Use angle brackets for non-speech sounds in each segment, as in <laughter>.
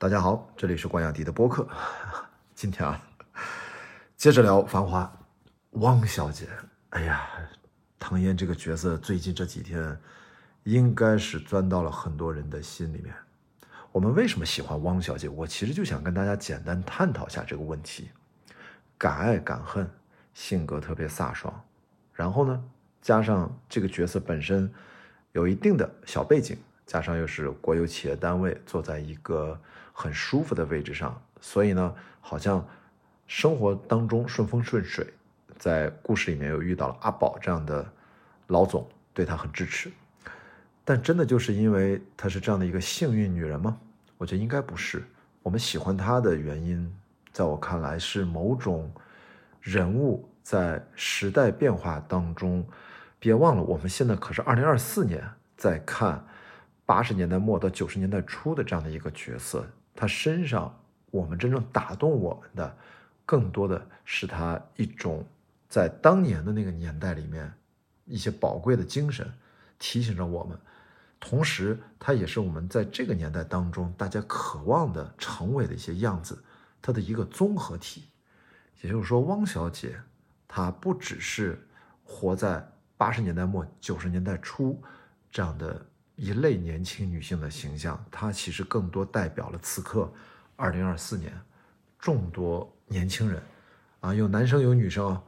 大家好，这里是关雅迪的播客。<laughs> 今天啊，接着聊《繁华》，汪小姐。哎呀，唐嫣这个角色最近这几天，应该是钻到了很多人的心里面。我们为什么喜欢汪小姐？我其实就想跟大家简单探讨一下这个问题。敢爱敢恨，性格特别飒爽，然后呢，加上这个角色本身有一定的小背景。加上又是国有企业单位，坐在一个很舒服的位置上，所以呢，好像生活当中顺风顺水。在故事里面又遇到了阿宝这样的老总，对他很支持。但真的就是因为她是这样的一个幸运女人吗？我觉得应该不是。我们喜欢她的原因，在我看来是某种人物在时代变化当中。别忘了，我们现在可是二零二四年在看。八十年代末到九十年代初的这样的一个角色，他身上我们真正打动我们的，更多的是他一种在当年的那个年代里面一些宝贵的精神，提醒着我们。同时，他也是我们在这个年代当中大家渴望的成为的一些样子，他的一个综合体。也就是说，汪小姐她不只是活在八十年代末九十年代初这样的。一类年轻女性的形象，她其实更多代表了此刻，二零二四年，众多年轻人，啊，有男生有女生，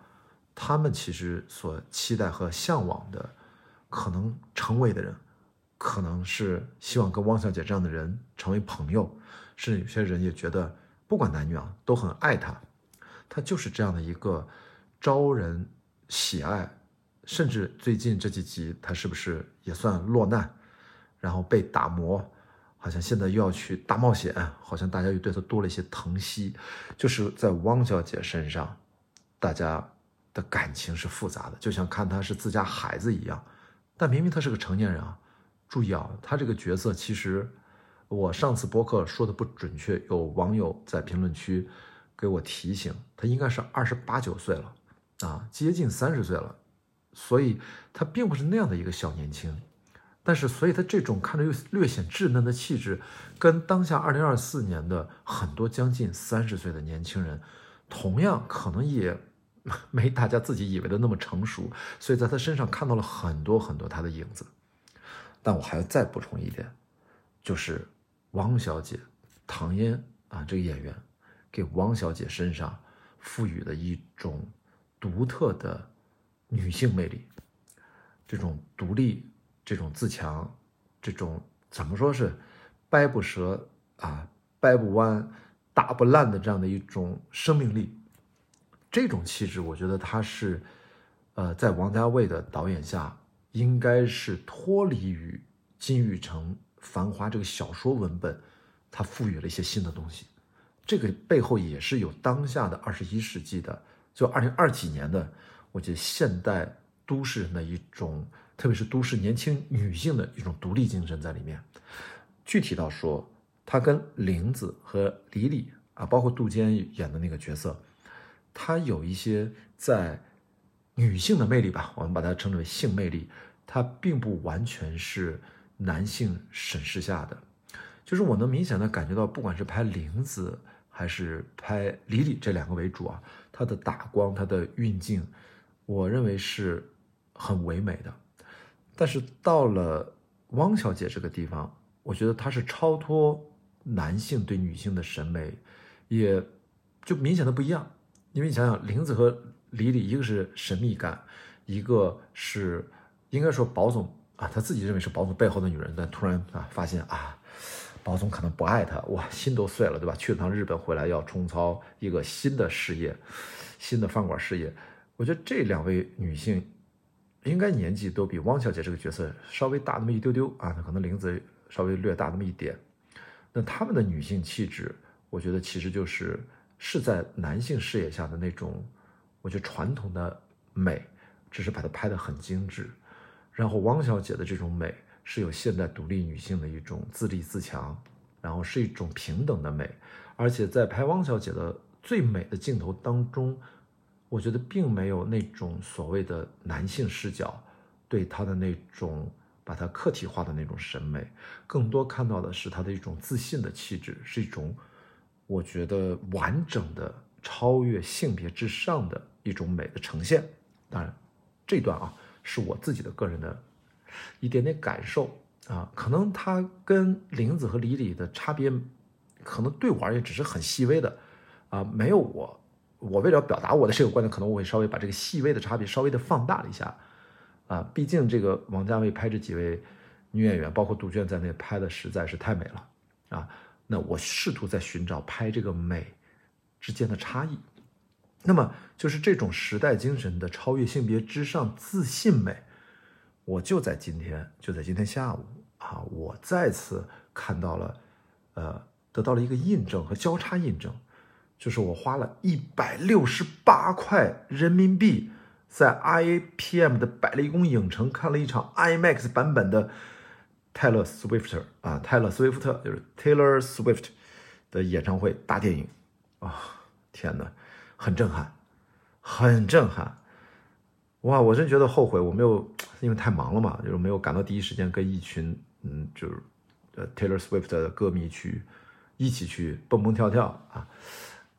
他们其实所期待和向往的，可能成为的人，可能是希望跟汪小姐这样的人成为朋友，甚至有些人也觉得，不管男女啊，都很爱她，她就是这样的一个招人喜爱，甚至最近这几集，她是不是也算落难？然后被打磨，好像现在又要去大冒险，好像大家又对她多了一些疼惜。就是在汪小姐身上，大家的感情是复杂的，就像看她是自家孩子一样。但明明她是个成年人啊！注意啊，她这个角色其实，我上次播客说的不准确，有网友在评论区给我提醒，她应该是二十八九岁了啊，接近三十岁了，所以她并不是那样的一个小年轻。但是，所以他这种看着又略显稚嫩的气质，跟当下二零二四年的很多将近三十岁的年轻人，同样可能也没大家自己以为的那么成熟。所以在他身上看到了很多很多他的影子。但我还要再补充一点，就是汪小姐唐嫣啊，这个演员给汪小姐身上赋予了一种独特的女性魅力，这种独立。这种自强，这种怎么说是掰不折啊、掰不弯、打不烂的这样的一种生命力，这种气质，我觉得他是，呃，在王家卫的导演下，应该是脱离于金宇澄《繁华》这个小说文本，他赋予了一些新的东西。这个背后也是有当下的二十一世纪的，就二零二几年的，我觉得现代都市人的一种。特别是都市年轻女性的一种独立精神在里面。具体到说，她跟玲子和李李啊，包括杜鹃演的那个角色，她有一些在女性的魅力吧，我们把它称之为性魅力，它并不完全是男性审视下的。就是我能明显的感觉到，不管是拍玲子还是拍李李这两个为主啊，她的打光、她的运镜，我认为是很唯美的。但是到了汪小姐这个地方，我觉得她是超脱男性对女性的审美，也就明显的不一样。因为你想想，玲子和李李，一个是神秘感，一个是应该说宝总啊，他自己认为是宝总背后的女人，但突然啊发现啊，宝总可能不爱他，哇，心都碎了，对吧？去了趟日本回来要重操一个新的事业，新的饭馆事业。我觉得这两位女性。应该年纪都比汪小姐这个角色稍微大那么一丢丢啊，她可能林子稍微略大那么一点。那他们的女性气质，我觉得其实就是是在男性视野下的那种，我觉得传统的美，只是把它拍得很精致。然后汪小姐的这种美是有现代独立女性的一种自立自强，然后是一种平等的美，而且在拍汪小姐的最美的镜头当中。我觉得并没有那种所谓的男性视角，对她的那种把他客体化的那种审美，更多看到的是她的一种自信的气质，是一种我觉得完整的超越性别之上的一种美的呈现。当然，这段啊是我自己的个人的一点点感受啊，可能她跟玲子和李李的差别，可能对我而言只是很细微的啊，没有我。我为了表达我的这个观点，可能我会稍微把这个细微的差别稍微的放大了一下，啊，毕竟这个王家卫拍这几位女演员，包括杜鹃在内，拍的实在是太美了，啊，那我试图在寻找拍这个美之间的差异，那么就是这种时代精神的超越性别之上自信美，我就在今天，就在今天下午。啊，我再次看到了，呃，得到了一个印证和交叉印证。就是我花了一百六十八块人民币，在 IAPM 的百丽宫影城看了一场 IMAX 版本的泰勒·斯威夫特啊，泰勒·斯威夫特就是 Taylor Swift 的演唱会大电影啊！天哪，很震撼，很震撼！哇，我真觉得后悔我没有，因为太忙了嘛，就是没有赶到第一时间跟一群嗯，就是呃 Taylor Swift 的歌迷去一起去蹦蹦跳跳啊！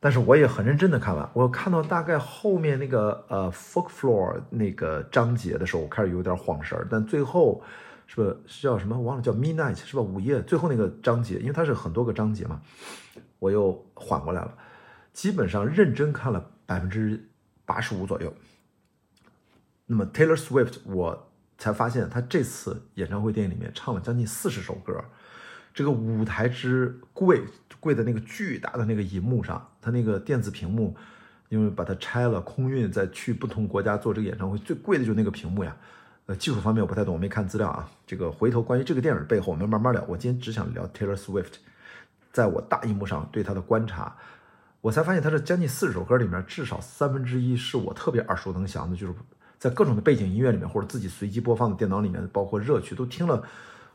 但是我也很认真的看完，我看到大概后面那个呃 folk floor 那个章节的时候，我开始有点晃神儿。但最后，是不是叫什么？忘了叫 midnight 是吧？午夜最后那个章节，因为它是很多个章节嘛，我又缓过来了。基本上认真看了百分之八十五左右。那么 Taylor Swift，我才发现他这次演唱会电影里面唱了将近四十首歌。这个舞台之贵，贵的那个巨大的那个银幕上，它那个电子屏幕，因为把它拆了，空运再去不同国家做这个演唱会，最贵的就是那个屏幕呀。呃，技术方面我不太懂，我没看资料啊。这个回头关于这个电影背后，我们慢慢聊。我今天只想聊 Taylor Swift，在我大荧幕上对他的观察，我才发现他这将近四十首歌里面，至少三分之一是我特别耳熟能详的，就是在各种的背景音乐里面，或者自己随机播放的电脑里面，包括热曲都听了。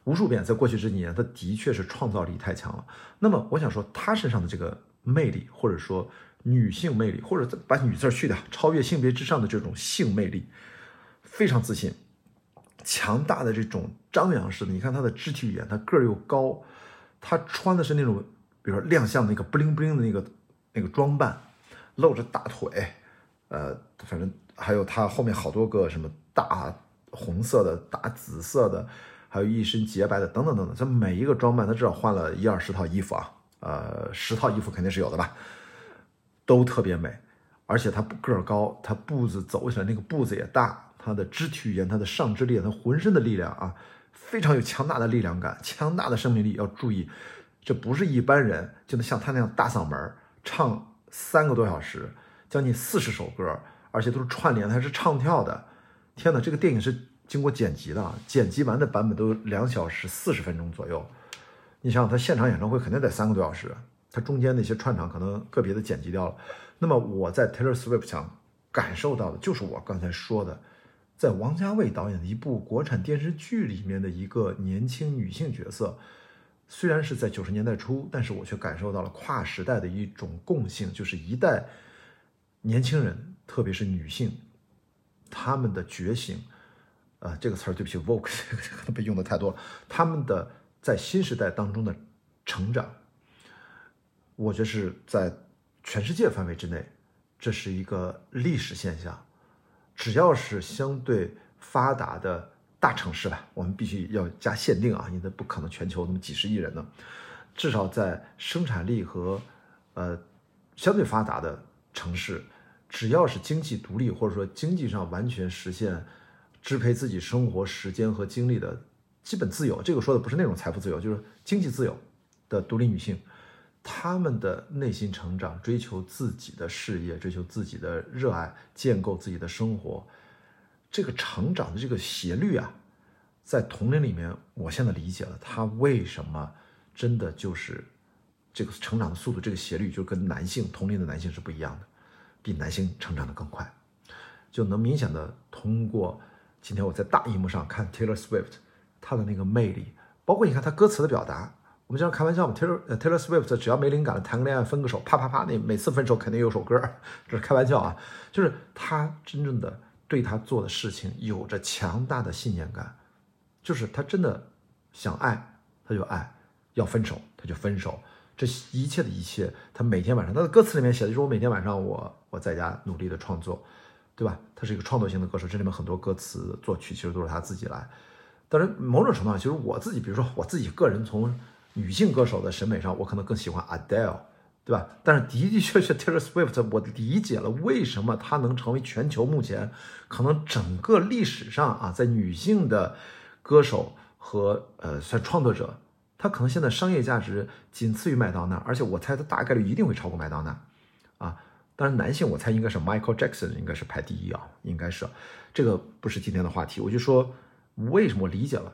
无数遍，在过去这几年，他的确是创造力太强了。那么，我想说，他身上的这个魅力，或者说女性魅力，或者把女字去掉，超越性别之上的这种性魅力，非常自信，强大的这种张扬式的。你看他的肢体语言，他个儿又高，他穿的是那种，比如说亮相的那个布灵布灵的那个那个装扮，露着大腿，呃，反正还有他后面好多个什么大红色的、大紫色的。还有一身洁白的，等等等等，这每一个装扮，他至少换了一二十套衣服啊，呃，十套衣服肯定是有的吧，都特别美，而且他个儿高，他步子走起来那个步子也大，他的肢体语言，他的上肢力，他浑身的力量啊，非常有强大的力量感，强大的生命力。要注意，这不是一般人就能像他那样大嗓门唱三个多小时，将近四十首歌，而且都是串联，他是唱跳的。天哪，这个电影是。经过剪辑的，剪辑完的版本都两小时四十分钟左右。你想想，他现场演唱会肯定得三个多小时，他中间那些串场可能个别的剪辑掉了。那么我在 Taylor Swift 上感受到的就是我刚才说的，在王家卫导演的一部国产电视剧里面的一个年轻女性角色，虽然是在九十年代初，但是我却感受到了跨时代的一种共性，就是一代年轻人，特别是女性，她们的觉醒。啊，这个词儿对不起，vogue 可能被用的太多了。他们的在新时代当中的成长，我觉得是在全世界范围之内，这是一个历史现象。只要是相对发达的大城市吧，我们必须要加限定啊，因为不可能全球那么几十亿人呢。至少在生产力和呃相对发达的城市，只要是经济独立或者说经济上完全实现。支配自己生活时间和精力的基本自由，这个说的不是那种财富自由，就是经济自由的独立女性，她们的内心成长、追求自己的事业、追求自己的热爱、建构自己的生活，这个成长的这个斜率啊，在同龄里面，我现在理解了她为什么真的就是这个成长的速度，这个斜率就跟男性同龄的男性是不一样的，比男性成长的更快，就能明显的通过。今天我在大荧幕上看 Taylor Swift，他的那个魅力，包括你看他歌词的表达，我们经常开玩笑嘛，Taylor Taylor Swift 只要没灵感了，谈个恋爱分个手，啪啪啪，那每次分手肯定有首歌，这是开玩笑啊，就是他真正的对他做的事情有着强大的信念感，就是他真的想爱他就爱，要分手他就分手，这一切的一切，他每天晚上他的歌词里面写的就是我每天晚上我我在家努力的创作，对吧？他是一个创作型的歌手，这里面很多歌词作曲其实都是他自己来。当然，某种程度上，其实我自己，比如说我自己个人从女性歌手的审美上，我可能更喜欢 Adele，对吧？但是的的确确 Taylor Swift，我理解了为什么她能成为全球目前可能整个历史上啊，在女性的歌手和呃算创作者，她可能现在商业价值仅次于麦当娜，而且我猜她大概率一定会超过麦当娜啊。当然，男性我猜应该是 Michael Jackson，应该是排第一啊，应该是这个不是今天的话题，我就说。为什么我理解了？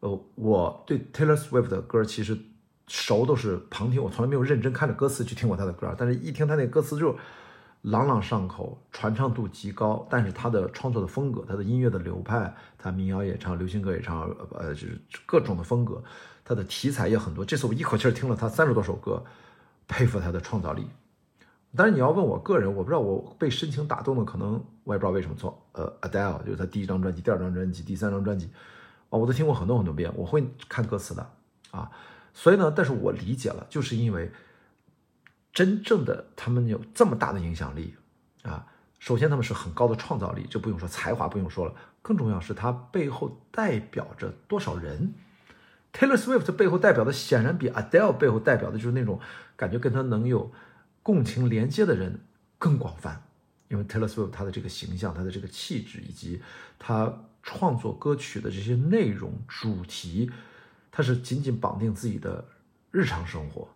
呃，我对 Taylor Swift 的歌其实熟都是旁听，我从来没有认真看着歌词去听过他的歌。但是一听他那歌词就朗朗上口，传唱度极高。但是他的创作的风格，他的音乐的流派，他民谣也唱，流行歌也唱，呃，就是各种的风格。他的题材也很多。这次我一口气听了他三十多首歌，佩服他的创造力。但是你要问我个人，我不知道我被深情打动的，可能我也不知道为什么。从呃，Adele 就是他第一张专辑、第二张专辑、第三张专辑，哦，我都听过很多很多遍，我会看歌词的啊。所以呢，但是我理解了，就是因为真正的他们有这么大的影响力啊。首先，他们是很高的创造力，这不用说，才华不用说了，更重要是他背后代表着多少人。Taylor Swift 背后代表的显然比 Adele 背后代表的就是那种感觉，跟他能有。共情连接的人更广泛，因为 Taylor Swift 她的这个形象、她的这个气质以及她创作歌曲的这些内容主题，她是紧紧绑定自己的日常生活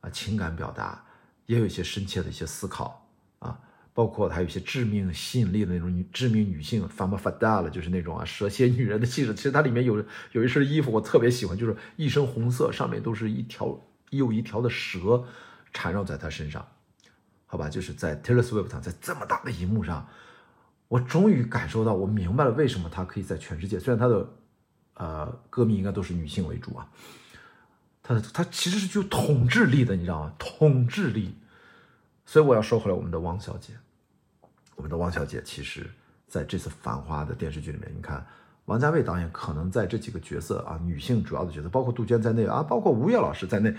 啊，情感表达也有一些深切的一些思考啊，包括还有一些致命吸引力的那种女致命女性 f a m a f a d a 了就是那种啊蛇蝎女人的气质。其实它里面有有一身衣服我特别喜欢，就是一身红色，上面都是一条又一条的蛇。缠绕在他身上，好吧，就是在 Taylor Swift 上，在这么大的荧幕上，我终于感受到，我明白了为什么他可以在全世界，虽然他的呃歌迷应该都是女性为主啊，他他其实是具有统治力的，你知道吗？统治力。所以我要说回来，我们的汪小姐，我们的汪小姐，其实在这次《繁花》的电视剧里面，你看王家卫导演可能在这几个角色啊，女性主要的角色，包括杜鹃在内啊，包括吴越老师在内，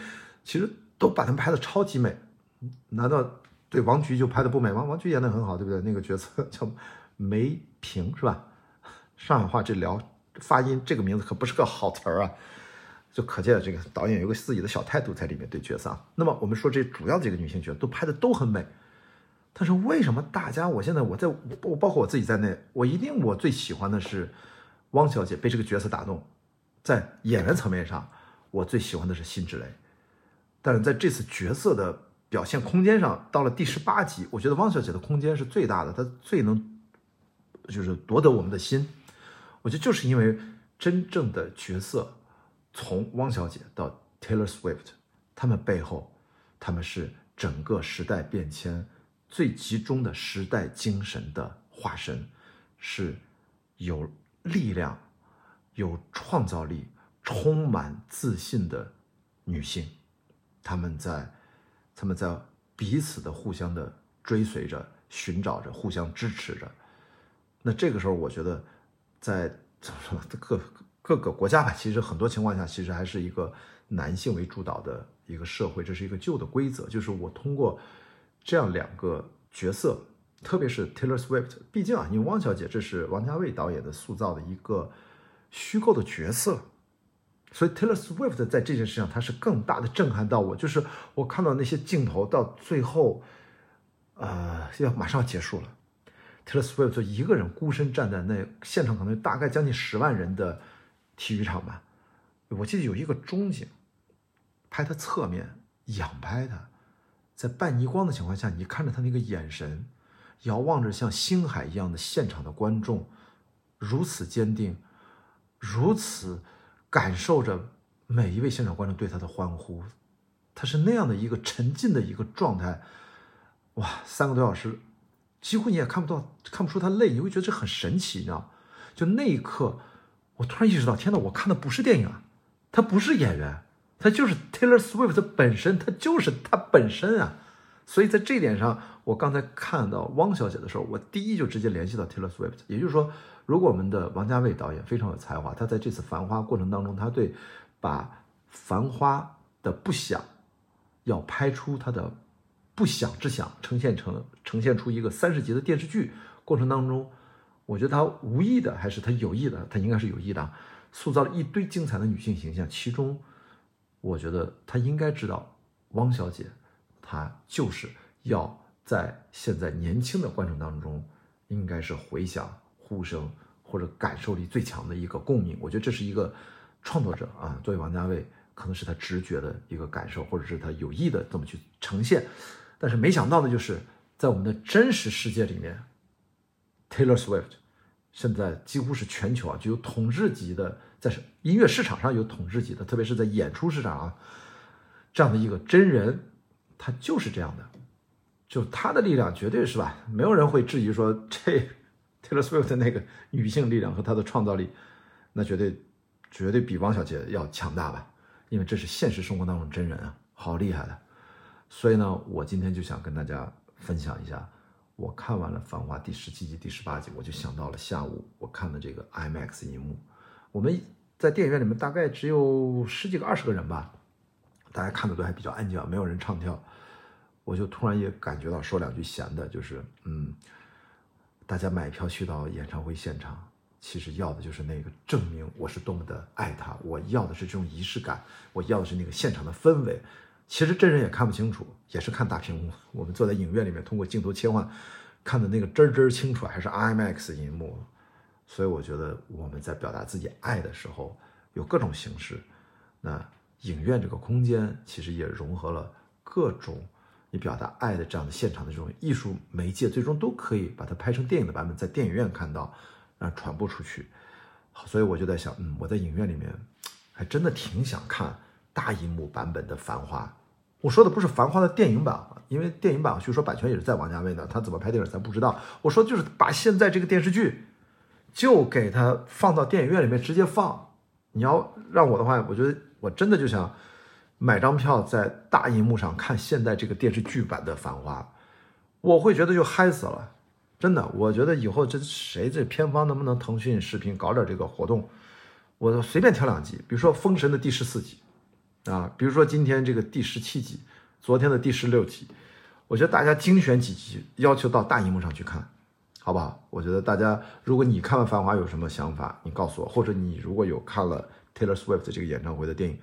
其实。都把他们拍的超级美，难道对王菊就拍的不美吗？王菊演的很好，对不对？那个角色叫梅萍是吧？上海话这聊发音，这个名字可不是个好词儿啊，就可见这个导演有个自己的小态度在里面对角色啊。那么我们说这主要几个女性角色都拍的都很美，但是为什么大家我现在我在我包括我自己在内，我一定我最喜欢的是汪小姐被这个角色打动，在演员层面上，我最喜欢的是辛芷蕾。但是在这次角色的表现空间上，到了第十八集，我觉得汪小姐的空间是最大的，她最能就是夺得我们的心。我觉得就是因为真正的角色从汪小姐到 Taylor Swift，他们背后，他们是整个时代变迁最集中的时代精神的化身，是有力量、有创造力、充满自信的女性。他们在，他们在彼此的互相的追随着、寻找着、互相支持着。那这个时候，我觉得，在怎么说 <laughs> 各各个国家吧，其实很多情况下，其实还是一个男性为主导的一个社会，这是一个旧的规则。就是我通过这样两个角色，特别是 Taylor Swift，毕竟啊，因为汪小姐这是王家卫导演的塑造的一个虚构的角色。所以 Taylor Swift 在这件事上，他是更大的震撼到我，就是我看到那些镜头到最后，呃，要马上要结束了，Taylor Swift 就一个人孤身站在那现场，可能大概将近十万人的体育场吧。我记得有一个中景，拍他侧面仰拍他，在半逆光的情况下，你看着他那个眼神，遥望着像星海一样的现场的观众，如此坚定，如此。感受着每一位现场观众对他的欢呼，他是那样的一个沉浸的一个状态，哇，三个多小时，几乎你也看不到看不出他累，你会觉得这很神奇，你知道就那一刻，我突然意识到，天哪，我看的不是电影啊，他不是演员，他就是 Taylor Swift 本身，他就是他本身啊。所以在这一点上，我刚才看到汪小姐的时候，我第一就直接联系到 Taylor Swift，也就是说。如果我们的王家卫导演非常有才华，他在这次《繁花》过程当中，他对把《繁花》的不想要拍出他的不想之想，呈现成呈现出一个三十集的电视剧过程当中，我觉得他无意的还是他有意的，他应该是有意的，塑造了一堆精彩的女性形象。其中，我觉得他应该知道，汪小姐，她就是要在现在年轻的观众当中，应该是回响、呼声或者感受力最强的一个共鸣。我觉得这是一个创作者啊，作为王家卫。可能是他直觉的一个感受，或者是他有意的这么去呈现，但是没想到的就是在我们的真实世界里面，Taylor Swift 现在几乎是全球啊具有统治级的，在音乐市场上有统治级的，特别是在演出市场啊，这样的一个真人，他就是这样的，就他的力量绝对是吧？没有人会质疑说这 Taylor Swift 的那个女性力量和她的创造力，那绝对绝对比王小姐要强大吧？因为这是现实生活当中真人啊，好厉害的，所以呢，我今天就想跟大家分享一下，我看完了《繁花》第十七集、第十八集，我就想到了下午我看的这个 IMAX 银幕。我们在电影院里面大概只有十几个、二十个人吧，大家看的都还比较安静啊，没有人唱跳。我就突然也感觉到说两句闲的，就是嗯，大家买票去到演唱会现场。其实要的就是那个证明我是多么的爱他，我要的是这种仪式感，我要的是那个现场的氛围。其实真人也看不清楚，也是看大屏幕。我们坐在影院里面，通过镜头切换，看的那个真真清楚，还是 IMAX 银幕。所以我觉得我们在表达自己爱的时候，有各种形式。那影院这个空间其实也融合了各种你表达爱的这样的现场的这种艺术媒介，最终都可以把它拍成电影的版本，在电影院看到。让传播出去，所以我就在想，嗯，我在影院里面，还真的挺想看大荧幕版本的《繁花》。我说的不是《繁花》的电影版，因为电影版据说版权也是在王家卫的，他怎么拍电影咱不知道。我说就是把现在这个电视剧，就给它放到电影院里面直接放。你要让我的话，我觉得我真的就想买张票在大荧幕上看现在这个电视剧版的《繁花》，我会觉得就嗨死了。真的，我觉得以后这谁这片方能不能腾讯视频搞点这个活动？我随便挑两集，比如说《封神》的第十四集，啊，比如说今天这个第十七集，昨天的第十六集，我觉得大家精选几集，要求到大荧幕上去看，好不好？我觉得大家，如果你看完《繁华》有什么想法，你告诉我；或者你如果有看了 Taylor Swift 这个演唱会的电影，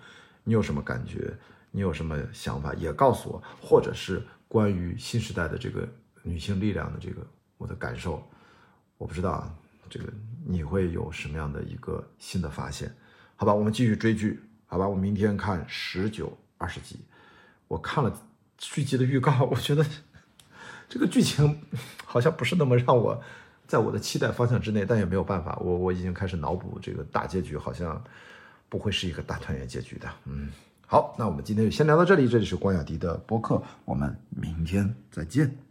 你有什么感觉？你有什么想法也告诉我，或者是关于新时代的这个女性力量的这个。我的感受，我不知道啊这个你会有什么样的一个新的发现？好吧，我们继续追剧，好吧，我明天看十九、二十集。我看了剧集的预告，我觉得这个剧情好像不是那么让我在我的期待方向之内，但也没有办法，我我已经开始脑补这个大结局，好像不会是一个大团圆结局的。嗯，好，那我们今天就先聊到这里，这里是关雅迪的播客，我们明天再见。